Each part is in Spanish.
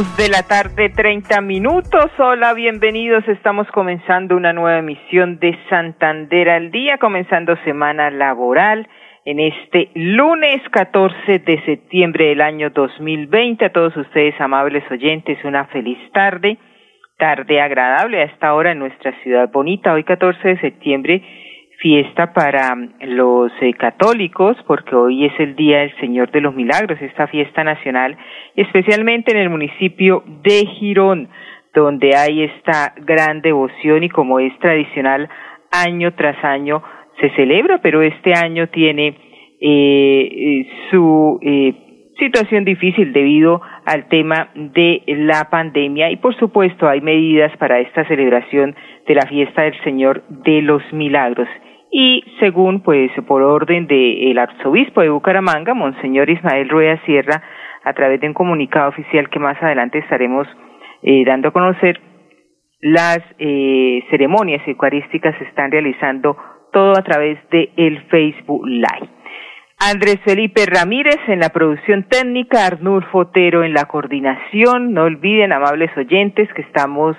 De la tarde, 30 minutos. Hola, bienvenidos. Estamos comenzando una nueva emisión de Santander al Día, comenzando semana laboral en este lunes 14 de septiembre del año 2020. A todos ustedes, amables oyentes, una feliz tarde, tarde agradable a esta hora en nuestra ciudad bonita. Hoy 14 de septiembre fiesta para los eh, católicos, porque hoy es el Día del Señor de los Milagros, esta fiesta nacional, especialmente en el municipio de Girón, donde hay esta gran devoción y como es tradicional, año tras año se celebra, pero este año tiene eh, eh su eh, situación difícil debido al tema de la pandemia. Y por supuesto hay medidas para esta celebración de la fiesta del Señor de los Milagros y según pues por orden del arzobispo de Bucaramanga, Monseñor Ismael Rueda Sierra, a través de un comunicado oficial que más adelante estaremos eh, dando a conocer, las eh, ceremonias eucarísticas se están realizando todo a través de el Facebook Live. Andrés Felipe Ramírez en la producción técnica, Arnulfo Otero en la coordinación. No olviden, amables oyentes, que estamos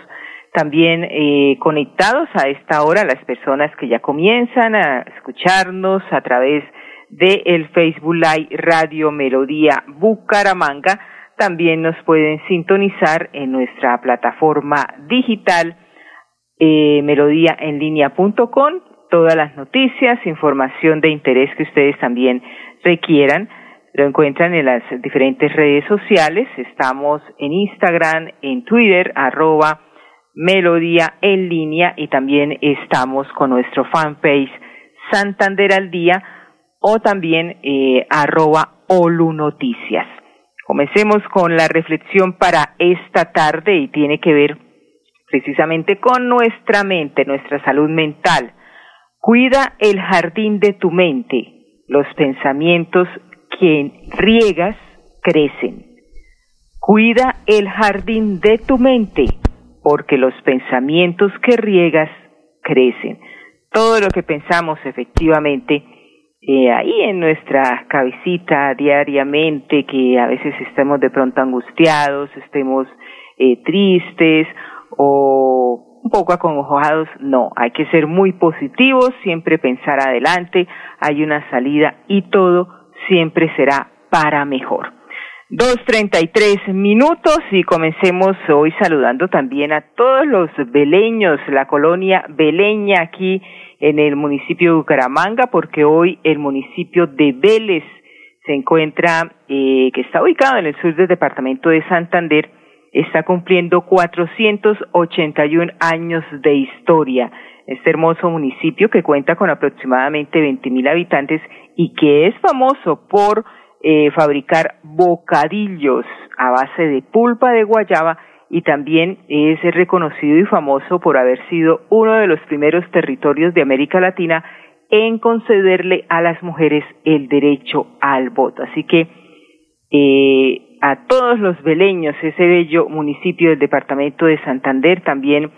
también eh, conectados a esta hora las personas que ya comienzan a escucharnos a través de el Facebook Live Radio Melodía Bucaramanga. También nos pueden sintonizar en nuestra plataforma digital eh, melodíaenlínea.com. Todas las noticias, información de interés que ustedes también requieran, lo encuentran en las diferentes redes sociales. Estamos en Instagram, en Twitter, arroba Melodía en línea y también estamos con nuestro fanpage Santander al Día o también eh, arroba Olu Noticias. Comencemos con la reflexión para esta tarde y tiene que ver precisamente con nuestra mente, nuestra salud mental. Cuida el jardín de tu mente. Los pensamientos que riegas crecen. Cuida el jardín de tu mente porque los pensamientos que riegas crecen. Todo lo que pensamos efectivamente eh, ahí en nuestra cabecita diariamente, que a veces estemos de pronto angustiados, estemos eh, tristes o un poco acongojados, no, hay que ser muy positivos, siempre pensar adelante, hay una salida y todo siempre será para mejor. Dos treinta y tres minutos y comencemos hoy saludando también a todos los beleños, la colonia beleña aquí en el municipio de Bucaramanga, porque hoy el municipio de Vélez se encuentra, eh, que está ubicado en el sur del departamento de Santander, está cumpliendo 481 años de historia. Este hermoso municipio que cuenta con aproximadamente 20 mil habitantes y que es famoso por eh, fabricar bocadillos a base de pulpa de guayaba y también es reconocido y famoso por haber sido uno de los primeros territorios de América Latina en concederle a las mujeres el derecho al voto. Así que eh, a todos los beleños, ese bello municipio del departamento de Santander, también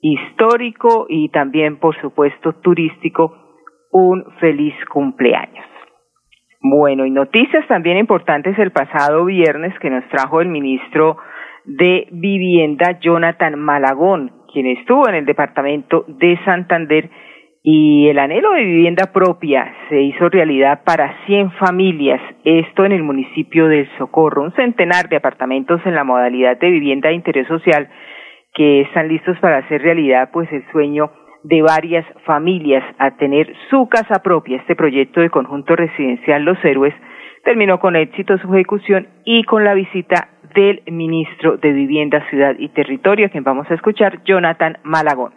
histórico y también, por supuesto, turístico, un feliz cumpleaños. Bueno, y noticias también importantes el pasado viernes que nos trajo el ministro de Vivienda, Jonathan Malagón, quien estuvo en el departamento de Santander y el anhelo de vivienda propia se hizo realidad para 100 familias, esto en el municipio del Socorro, un centenar de apartamentos en la modalidad de vivienda de interés social que están listos para hacer realidad pues el sueño de varias familias a tener su casa propia. Este proyecto de conjunto residencial Los Héroes terminó con éxito su ejecución y con la visita del ministro de Vivienda, Ciudad y Territorio, a quien vamos a escuchar, Jonathan Malagón.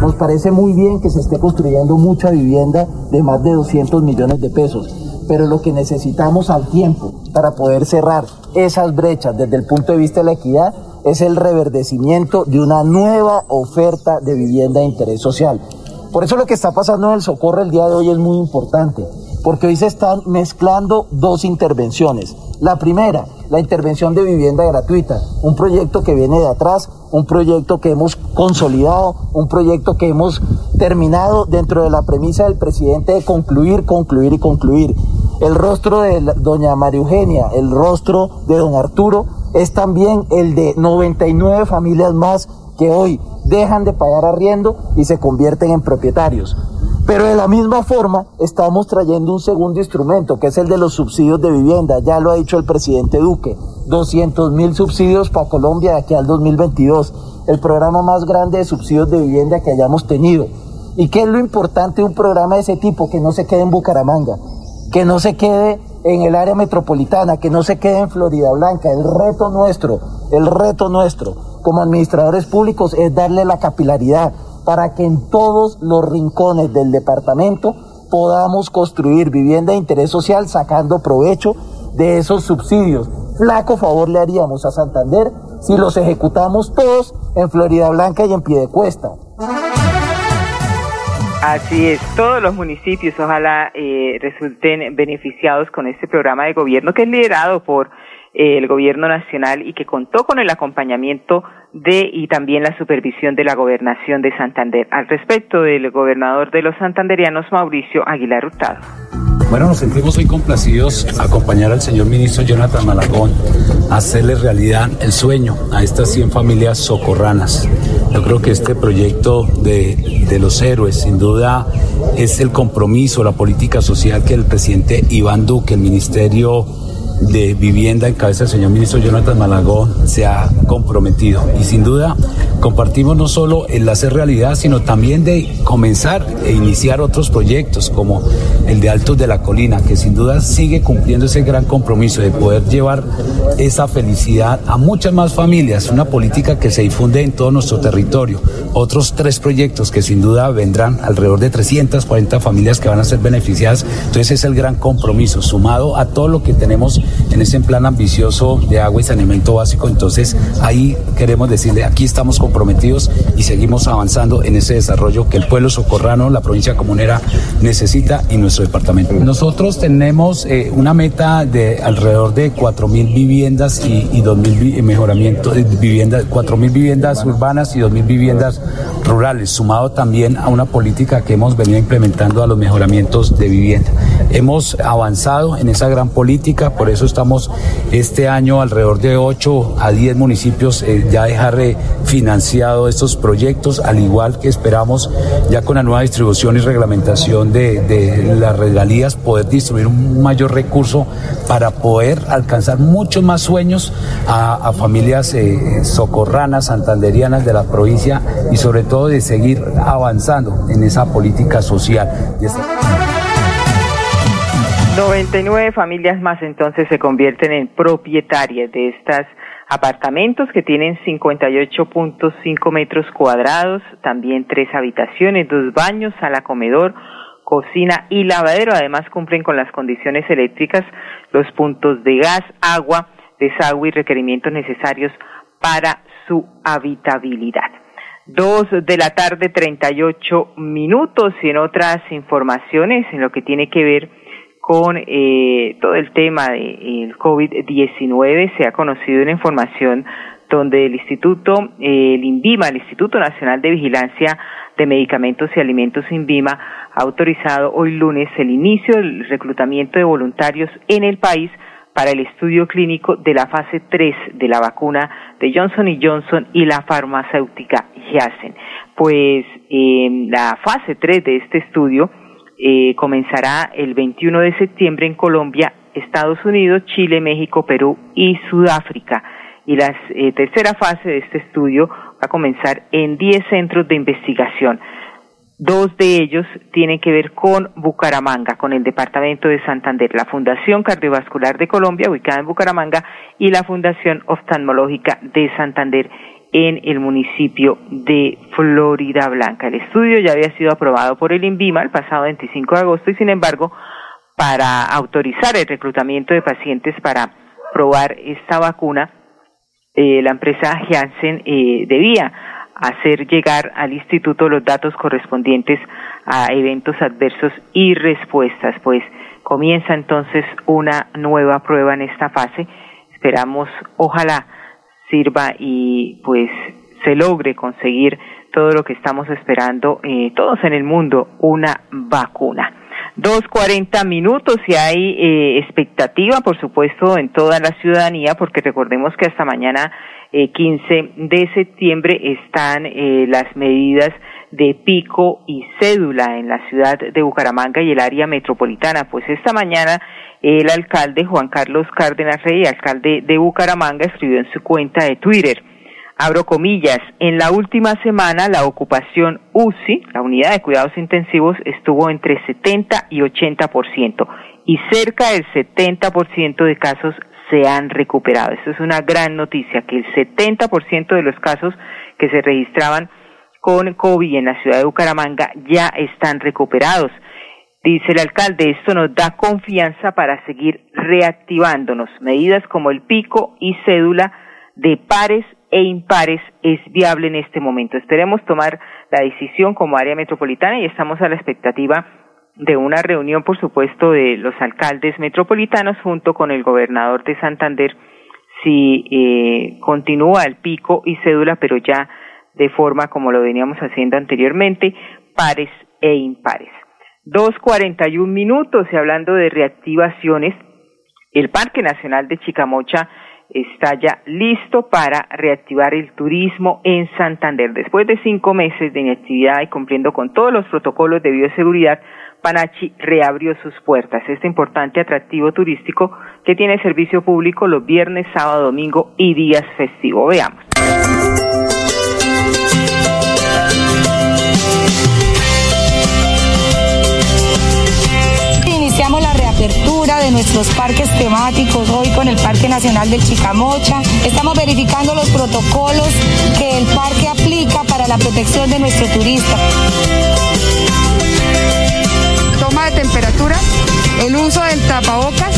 Nos parece muy bien que se esté construyendo mucha vivienda de más de 200 millones de pesos pero lo que necesitamos al tiempo para poder cerrar esas brechas desde el punto de vista de la equidad es el reverdecimiento de una nueva oferta de vivienda de interés social. Por eso lo que está pasando en el Socorro el día de hoy es muy importante, porque hoy se están mezclando dos intervenciones. La primera, la intervención de vivienda gratuita, un proyecto que viene de atrás, un proyecto que hemos consolidado, un proyecto que hemos terminado dentro de la premisa del presidente de concluir, concluir y concluir. El rostro de doña María Eugenia, el rostro de don Arturo, es también el de 99 familias más que hoy dejan de pagar arriendo y se convierten en propietarios. Pero de la misma forma estamos trayendo un segundo instrumento, que es el de los subsidios de vivienda. Ya lo ha dicho el presidente Duque. 200 mil subsidios para Colombia de aquí al 2022. El programa más grande de subsidios de vivienda que hayamos tenido. ¿Y qué es lo importante de un programa de ese tipo? Que no se quede en Bucaramanga, que no se quede en el área metropolitana, que no se quede en Florida Blanca. El reto nuestro, el reto nuestro como administradores públicos es darle la capilaridad para que en todos los rincones del departamento podamos construir vivienda de interés social sacando provecho de esos subsidios. Flaco favor le haríamos a Santander si los ejecutamos todos en Florida Blanca y en Piedecuesta. Así es, todos los municipios ojalá eh, resulten beneficiados con este programa de gobierno que es liderado por el gobierno nacional y que contó con el acompañamiento de y también la supervisión de la gobernación de Santander. Al respecto del gobernador de los santanderianos, Mauricio Aguilar Hurtado. Bueno, nos sentimos muy complacidos acompañar al señor ministro Jonathan Malagón a hacerle realidad el sueño a estas 100 familias socorranas. Yo creo que este proyecto de, de los héroes, sin duda, es el compromiso, la política social que el presidente Iván Duque, el ministerio de vivienda en cabeza del señor ministro Jonathan Malagón se ha comprometido. Y sin duda compartimos no solo el hacer realidad, sino también de comenzar e iniciar otros proyectos como el de Altos de la Colina, que sin duda sigue cumpliendo ese gran compromiso de poder llevar esa felicidad a muchas más familias, una política que se difunde en todo nuestro territorio. Otros tres proyectos que sin duda vendrán alrededor de 340 familias que van a ser beneficiadas. Entonces es el gran compromiso, sumado a todo lo que tenemos en ese plan ambicioso de agua y saneamiento básico. Entonces ahí queremos decirle, aquí estamos comprometidos y seguimos avanzando en ese desarrollo que el pueblo socorrano, la provincia comunera necesita y nuestro departamento. Nosotros tenemos eh, una meta de alrededor de 4.000 viviendas y, y 2.000 mejoramiento de viviendas, 4.000 viviendas urbanas y 2.000 viviendas rurales, sumado también a una política que hemos venido implementando a los mejoramientos de vivienda. Hemos avanzado en esa gran política, por eso estamos este año alrededor de 8 a 10 municipios eh, ya dejar financiado estos proyectos, al igual que esperamos ya con la nueva distribución y reglamentación de, las regalías poder distribuir un mayor recurso para poder alcanzar muchos más sueños a, a familias eh, socorranas, santanderianas de la provincia y sobre todo de seguir avanzando en esa política social. 99 familias más entonces se convierten en propietarias de estos apartamentos que tienen 58.5 metros cuadrados, también tres habitaciones, dos baños, sala comedor, cocina y lavadero. Además cumplen con las condiciones eléctricas, los puntos de gas, agua, desagüe y requerimientos necesarios para su habitabilidad. Dos de la tarde, 38 minutos y en otras informaciones en lo que tiene que ver con eh, todo el tema del de, COVID-19 se ha conocido una información donde el Instituto, eh, el INVIMA, el Instituto Nacional de Vigilancia de Medicamentos y Alimentos INVIMA, ha autorizado hoy lunes el inicio del reclutamiento de voluntarios en el país para el estudio clínico de la fase 3 de la vacuna de Johnson Johnson y la farmacéutica Janssen. Pues en la fase 3 de este estudio eh, comenzará el 21 de septiembre en Colombia, Estados Unidos, Chile, México, Perú y Sudáfrica. Y la eh, tercera fase de este estudio va a comenzar en 10 centros de investigación. Dos de ellos tienen que ver con Bucaramanga, con el departamento de Santander, la Fundación Cardiovascular de Colombia, ubicada en Bucaramanga, y la Fundación Oftalmológica de Santander, en el municipio de Florida Blanca. El estudio ya había sido aprobado por el INVIMA el pasado 25 de agosto y sin embargo para autorizar el reclutamiento de pacientes para probar esta vacuna, eh, la empresa Janssen eh, debía hacer llegar al instituto los datos correspondientes a eventos adversos y respuestas, pues comienza entonces una nueva prueba en esta fase. Esperamos, ojalá sirva y pues se logre conseguir todo lo que estamos esperando eh, todos en el mundo, una vacuna. Dos cuarenta minutos y hay eh, expectativa, por supuesto, en toda la ciudadanía, porque recordemos que hasta mañana eh, 15 de septiembre están eh, las medidas de pico y cédula en la ciudad de Bucaramanga y el área metropolitana. Pues esta mañana el alcalde Juan Carlos Cárdenas Rey, alcalde de Bucaramanga, escribió en su cuenta de Twitter, abro comillas, en la última semana la ocupación UCI, la unidad de cuidados intensivos, estuvo entre 70 y 80% y cerca del 70% de casos se han recuperado. Esto es una gran noticia, que el 70% de los casos que se registraban con COVID en la ciudad de Bucaramanga ya están recuperados. Dice el alcalde, esto nos da confianza para seguir reactivándonos. Medidas como el pico y cédula de pares e impares es viable en este momento. Esperemos tomar la decisión como área metropolitana y estamos a la expectativa de una reunión, por supuesto, de los alcaldes metropolitanos junto con el gobernador de Santander si eh, continúa el pico y cédula, pero ya de forma como lo veníamos haciendo anteriormente, pares e impares. Dos cuarenta y un minutos y hablando de reactivaciones, el Parque Nacional de Chicamocha está ya listo para reactivar el turismo en Santander. Después de cinco meses de inactividad y cumpliendo con todos los protocolos de bioseguridad, Panachi reabrió sus puertas. Este importante atractivo turístico que tiene servicio público los viernes, sábado, domingo y días festivos. Veamos. De nuestros parques temáticos hoy con el Parque Nacional del Chicamocha. Estamos verificando los protocolos que el parque aplica para la protección de nuestro turista toma de temperatura, el uso del tapabocas,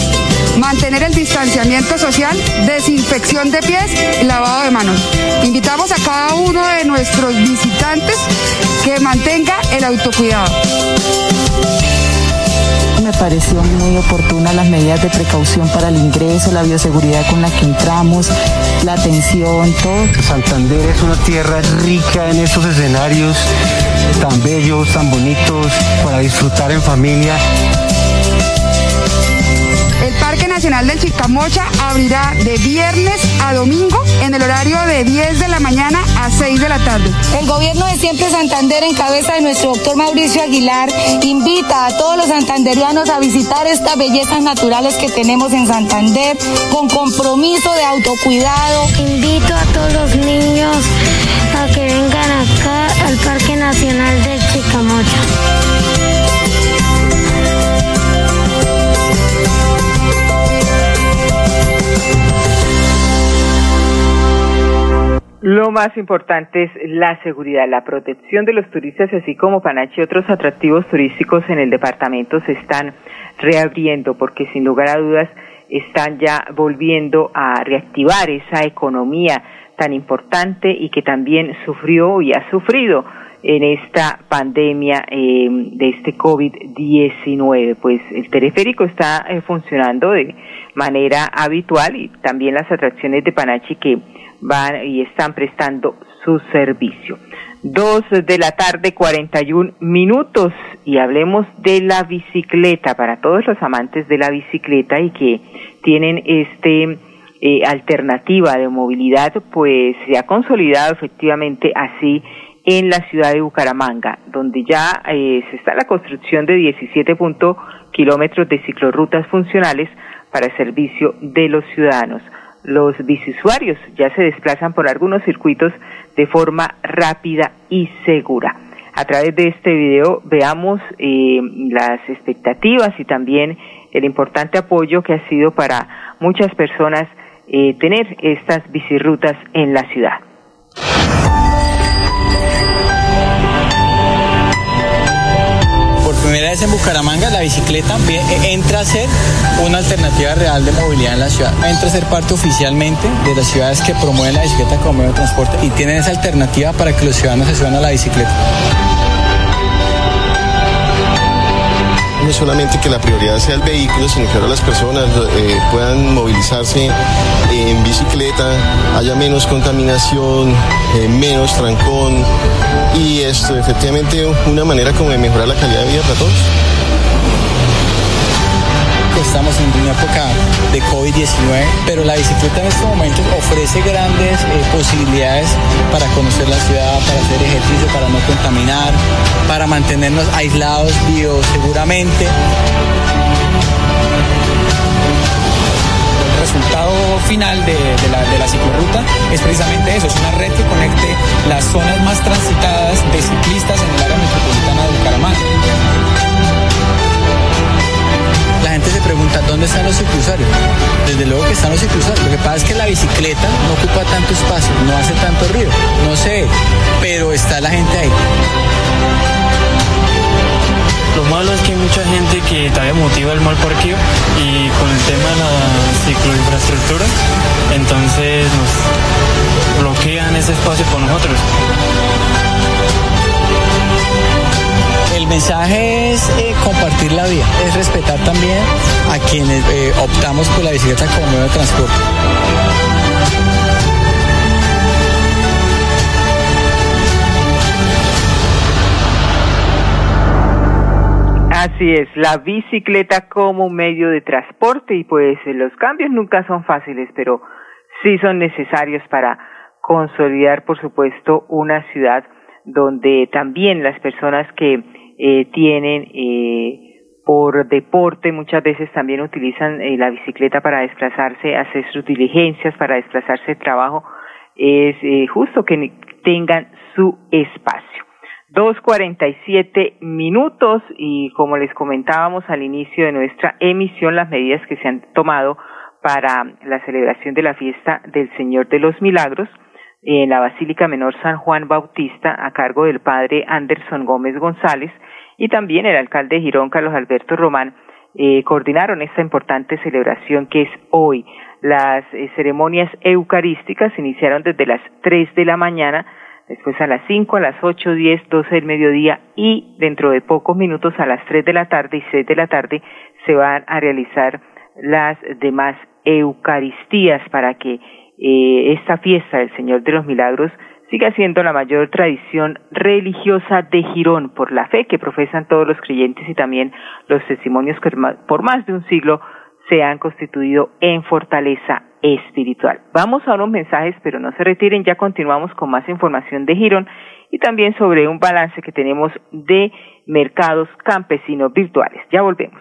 mantener el distanciamiento social, desinfección de pies y lavado de manos. Invitamos a cada uno de nuestros visitantes que mantenga el autocuidado me pareció muy oportuna las medidas de precaución para el ingreso, la bioseguridad con la que entramos, la atención, todo. Santander es una tierra rica en estos escenarios tan bellos, tan bonitos, para disfrutar en familia. El Parque Nacional del Chicamocha abrirá de viernes a domingo en el horario de 10 de la mañana a 6 de la tarde. El gobierno de Siempre Santander, en cabeza de nuestro doctor Mauricio Aguilar, invita a todos los santanderianos a visitar estas bellezas naturales que tenemos en Santander con compromiso de autocuidado. Invito a todos los niños a que vengan acá al Parque Nacional del Chicamocha. Lo más importante es la seguridad, la protección de los turistas, así como Panache y otros atractivos turísticos en el departamento se están reabriendo, porque sin lugar a dudas están ya volviendo a reactivar esa economía tan importante y que también sufrió y ha sufrido en esta pandemia eh, de este COVID-19. Pues el teleférico está eh, funcionando de manera habitual y también las atracciones de Panachi que van y están prestando su servicio. Dos de la tarde, 41 minutos, y hablemos de la bicicleta para todos los amantes de la bicicleta y que tienen este eh, alternativa de movilidad, pues se ha consolidado efectivamente así en la ciudad de Bucaramanga, donde ya eh, se está la construcción de 17 kilómetros de ciclorrutas funcionales para el servicio de los ciudadanos los biciusuarios ya se desplazan por algunos circuitos de forma rápida y segura. A través de este video veamos eh, las expectativas y también el importante apoyo que ha sido para muchas personas eh, tener estas bicirrutas en la ciudad. Primera vez en Bucaramanga la bicicleta eh, entra a ser una alternativa real de movilidad en la ciudad. Entra a ser parte oficialmente de las ciudades que promueven la bicicleta como medio de transporte y tienen esa alternativa para que los ciudadanos se suban a la bicicleta. No solamente que la prioridad sea el vehículo, sino que ahora las personas eh, puedan movilizarse en bicicleta, haya menos contaminación, eh, menos trancón y esto efectivamente una manera como de mejorar la calidad de vida para todos. Estamos en una época de COVID-19, pero la bicicleta en estos momentos ofrece grandes eh, posibilidades para conocer la ciudad, para hacer ejercicio, para no contaminar, para mantenernos aislados bioseguramente. El resultado final de, la, de la ciclorruta es precisamente eso, es una red que conecte las zonas más transitadas de ciclistas en el área metropolitana de Bucaramanga pregunta dónde están los ciclusarios. Desde luego que están los ciclusarios. Lo que pasa es que la bicicleta no ocupa tanto espacio, no hace tanto ruido, no sé, pero está la gente ahí. Lo malo es que hay mucha gente que todavía motiva el mal parqueo y con el tema de la cicloinfraestructura, entonces nos bloquean ese espacio con nosotros. El mensaje es eh, compartir la vía, es respetar también a quienes eh, optamos por la bicicleta como medio de transporte. Así es, la bicicleta como medio de transporte y pues los cambios nunca son fáciles, pero sí son necesarios para consolidar, por supuesto, una ciudad donde también las personas que eh, tienen eh, por deporte, muchas veces también utilizan eh, la bicicleta para desplazarse, hacer sus diligencias, para desplazarse de trabajo, es eh, justo que tengan su espacio. Dos cuarenta y siete minutos y como les comentábamos al inicio de nuestra emisión, las medidas que se han tomado para la celebración de la fiesta del Señor de los Milagros en la Basílica Menor San Juan Bautista a cargo del padre Anderson Gómez González y también el alcalde de Girón, Carlos Alberto Román, eh, coordinaron esta importante celebración que es hoy. Las eh, ceremonias eucarísticas iniciaron desde las 3 de la mañana, después a las 5, a las 8, 10, 12 del mediodía y dentro de pocos minutos a las 3 de la tarde y 6 de la tarde se van a realizar las demás eucaristías para que eh, esta fiesta del Señor de los Milagros siga siendo la mayor tradición religiosa de Girón por la fe que profesan todos los creyentes y también los testimonios que por más de un siglo se han constituido en fortaleza espiritual. Vamos a unos mensajes, pero no se retiren, ya continuamos con más información de Girón y también sobre un balance que tenemos de mercados campesinos virtuales. Ya volvemos.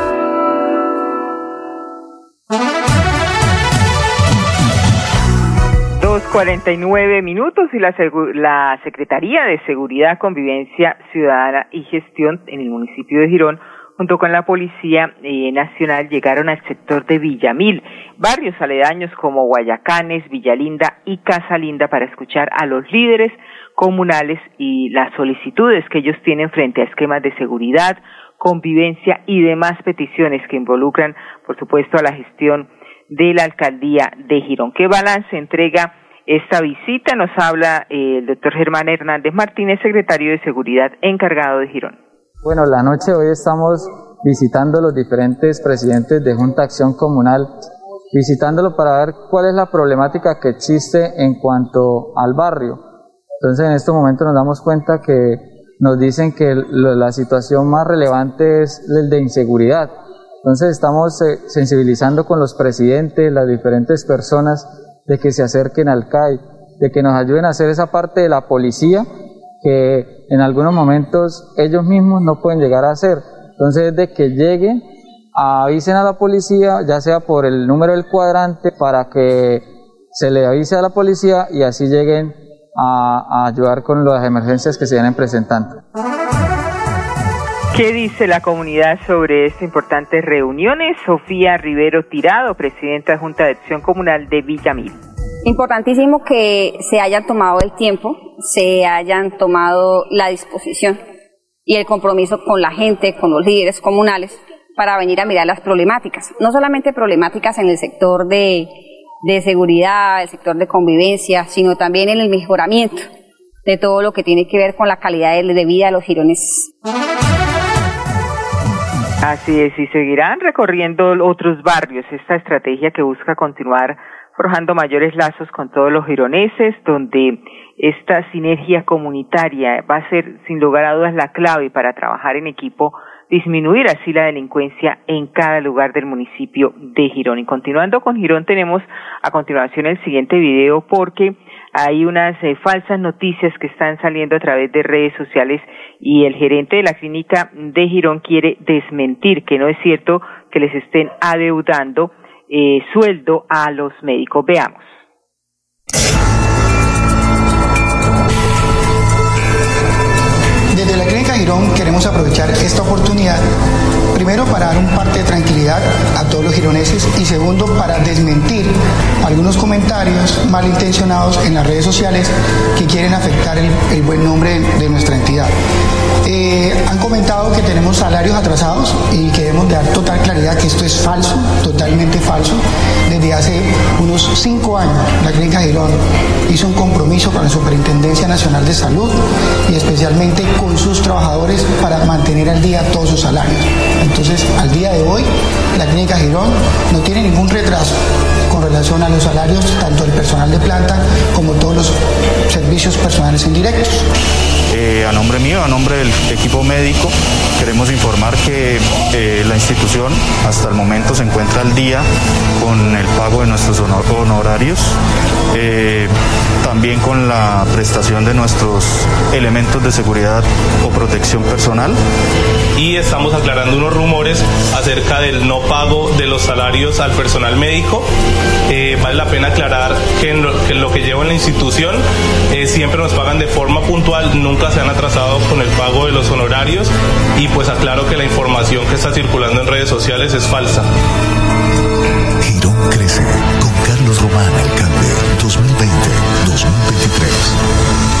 Cuarenta y nueve minutos y la, la Secretaría de Seguridad, Convivencia Ciudadana y Gestión en el municipio de Girón, junto con la Policía eh, Nacional, llegaron al sector de Villamil, barrios aledaños como Guayacanes, Villalinda y Casalinda para escuchar a los líderes comunales y las solicitudes que ellos tienen frente a esquemas de seguridad, convivencia y demás peticiones que involucran, por supuesto, a la gestión de la alcaldía de Girón. ¿Qué balance entrega esta visita nos habla eh, el doctor Germán Hernández Martínez, secretario de Seguridad encargado de Girón. Bueno, la noche hoy estamos visitando los diferentes presidentes de Junta Acción Comunal visitándolo para ver cuál es la problemática que existe en cuanto al barrio. Entonces en este momento nos damos cuenta que nos dicen que la situación más relevante es el de inseguridad. Entonces estamos eh, sensibilizando con los presidentes, las diferentes personas, de que se acerquen al CAI, de que nos ayuden a hacer esa parte de la policía que en algunos momentos ellos mismos no pueden llegar a hacer. Entonces, de que lleguen, avisen a la policía, ya sea por el número del cuadrante, para que se le avise a la policía y así lleguen a, a ayudar con las emergencias que se vienen presentando. ¿Qué dice la comunidad sobre estas importantes reuniones? Sofía Rivero Tirado, presidenta de Junta de Acción Comunal de Villamil. Importantísimo que se hayan tomado el tiempo, se hayan tomado la disposición y el compromiso con la gente, con los líderes comunales, para venir a mirar las problemáticas. No solamente problemáticas en el sector de, de seguridad, el sector de convivencia, sino también en el mejoramiento de todo lo que tiene que ver con la calidad de vida de los gironeses. Así es, y seguirán recorriendo otros barrios esta estrategia que busca continuar forjando mayores lazos con todos los gironeses, donde esta sinergia comunitaria va a ser sin lugar a dudas la clave para trabajar en equipo, disminuir así la delincuencia en cada lugar del municipio de Girón. Y continuando con Girón, tenemos a continuación el siguiente video porque hay unas eh, falsas noticias que están saliendo a través de redes sociales y el gerente de la clínica de Girón quiere desmentir que no es cierto que les estén adeudando eh, sueldo a los médicos. Veamos. Queremos aprovechar esta oportunidad Primero, para dar un parte de tranquilidad a todos los gironeses y segundo, para desmentir algunos comentarios malintencionados en las redes sociales que quieren afectar el, buen nombre de nuestra entidad. Eh, han comentado que tenemos salarios atrasados y queremos dar total claridad que esto es falso, totalmente falso. Desde hace unos cinco años la Clínica Girón hizo un compromiso con la Superintendencia Nacional de Salud y especialmente con sus trabajadores para mantener al día todos sus salarios. Entonces, al día de hoy, la Clínica Girón no tiene ningún retraso con relación a los salarios tanto del personal de planta como todos los servicios personales indirectos. Eh, a nombre mío, a nombre del equipo médico, queremos informar que eh, la institución hasta el momento se encuentra al día con el pago de nuestros honorarios, eh, también con la prestación de nuestros elementos de seguridad o protección personal. Y estamos aclarando unos rumores acerca del no pago de los salarios al personal médico. vale la pena aclarar que en lo que, lleva en la institución siempre nos pagan de forma puntual, nunca se han atrasado con el pago de los honorarios y pues aclaro que la información que está circulando en redes sociales es falsa. Girón crece con Carlos Román, alcalde 2020-2023.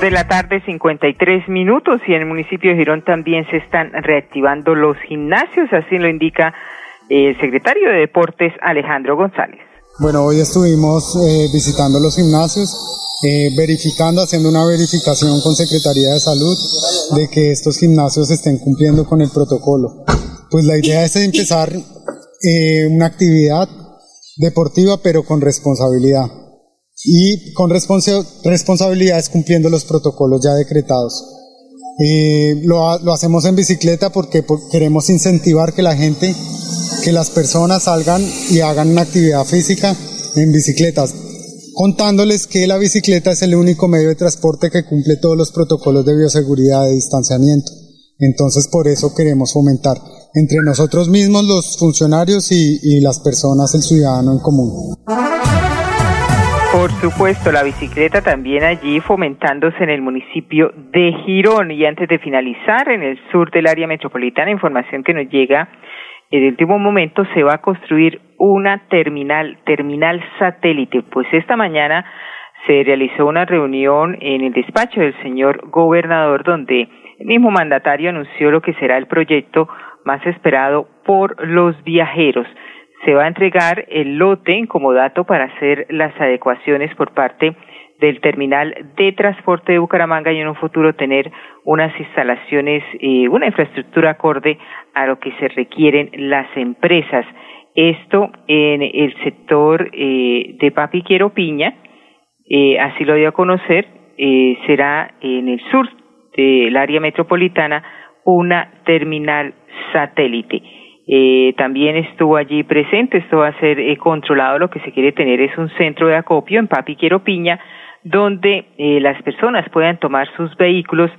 de la tarde, 53 minutos, y en el municipio de Girón también se están reactivando los gimnasios, así lo indica el secretario de Deportes, Alejandro González. Bueno, hoy estuvimos eh, visitando los gimnasios, eh, verificando, haciendo una verificación con Secretaría de Salud de que estos gimnasios estén cumpliendo con el protocolo. Pues la idea es empezar eh, una actividad deportiva, pero con responsabilidad y con responsabilidades cumpliendo los protocolos ya decretados. Eh, lo, hacemos en bicicleta porque queremos incentivar que la gente, que las personas salgan y hagan una actividad física en bicicletas, contándoles que la bicicleta es el único medio de transporte que cumple todos los protocolos de bioseguridad de distanciamiento. Entonces por eso queremos fomentar entre nosotros mismos los funcionarios y, y las personas, el ciudadano en común. Por supuesto, la bicicleta también allí fomentándose en el municipio de Girón. Y antes de finalizar, en el sur del área metropolitana, información que nos llega en el último momento, se va a construir una terminal, terminal satélite. Pues esta mañana se realizó una reunión en el despacho del señor gobernador donde el mismo mandatario anunció lo que será el proyecto más esperado por los viajeros. Se va a entregar el lote como dato para hacer las adecuaciones por parte del terminal de transporte de Bucaramanga y en un futuro tener unas instalaciones, eh, una infraestructura acorde a lo que se requieren las empresas. Esto en el sector eh, de Papi Quiero Piña, eh, así lo dio a conocer, será en el sur del área metropolitana una terminal satélite. Eh, también estuvo allí presente, esto va a ser eh, controlado, lo que se quiere tener es un centro de acopio en Papi Quiero Piña, donde eh, las personas puedan tomar sus vehículos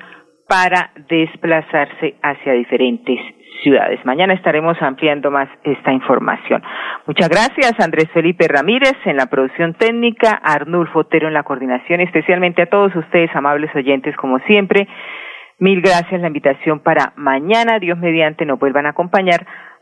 para desplazarse hacia diferentes ciudades. Mañana estaremos ampliando más esta información. Muchas gracias, Andrés Felipe Ramírez en la producción técnica, Arnulfo Otero en la coordinación, especialmente a todos ustedes, amables oyentes, como siempre. Mil gracias la invitación para mañana, Dios mediante, nos vuelvan a acompañar